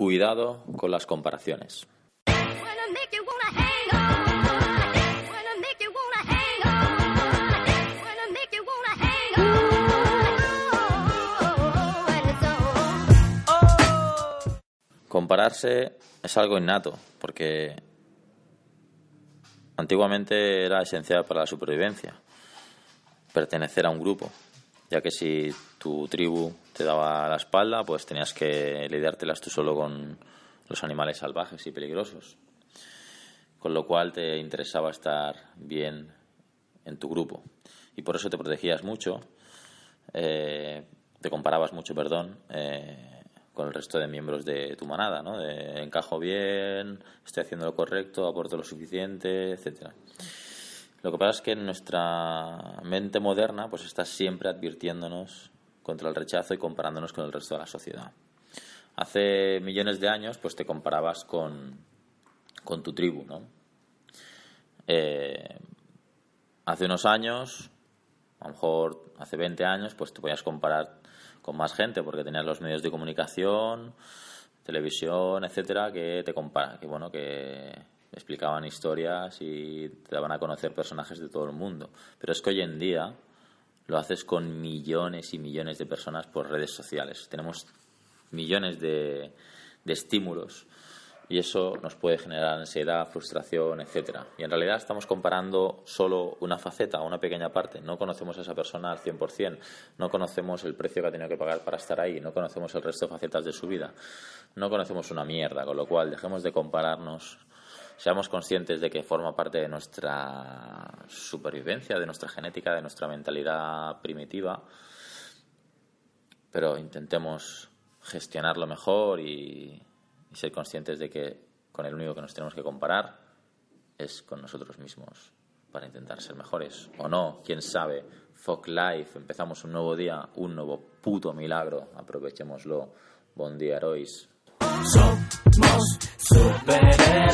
Cuidado con las comparaciones. Compararse es algo innato, porque antiguamente era esencial para la supervivencia, pertenecer a un grupo, ya que si tu tribu te daba la espalda, pues tenías que lidiártelas tú solo con los animales salvajes y peligrosos, con lo cual te interesaba estar bien en tu grupo. Y por eso te protegías mucho, eh, te comparabas mucho, perdón, eh, con el resto de miembros de tu manada, ¿no? De encajo bien, estoy haciendo lo correcto, aporto lo suficiente, etcétera. Lo que pasa es que nuestra mente moderna pues está siempre advirtiéndonos contra el rechazo y comparándonos con el resto de la sociedad. Hace millones de años pues te comparabas con, con tu tribu, ¿no? Eh, hace unos años, a lo mejor hace 20 años, pues te podías comparar con más gente, porque tenías los medios de comunicación, televisión, etcétera, que te compara, que bueno, que explicaban historias y te daban a conocer personajes de todo el mundo. Pero es que hoy en día lo haces con millones y millones de personas por redes sociales. Tenemos millones de, de estímulos y eso nos puede generar ansiedad, frustración, etcétera. Y en realidad estamos comparando solo una faceta, una pequeña parte. No conocemos a esa persona al 100%, no conocemos el precio que ha tenido que pagar para estar ahí, no conocemos el resto de facetas de su vida, no conocemos una mierda, con lo cual dejemos de compararnos. Seamos conscientes de que forma parte de nuestra supervivencia, de nuestra genética, de nuestra mentalidad primitiva, pero intentemos gestionarlo mejor y y ser conscientes de que con el único que nos tenemos que comparar es con nosotros mismos para intentar ser mejores o no, quién sabe. Fuck life, empezamos un nuevo día, un nuevo puto milagro, aprovechémoslo. Buen día, herois. Somos superhéroes,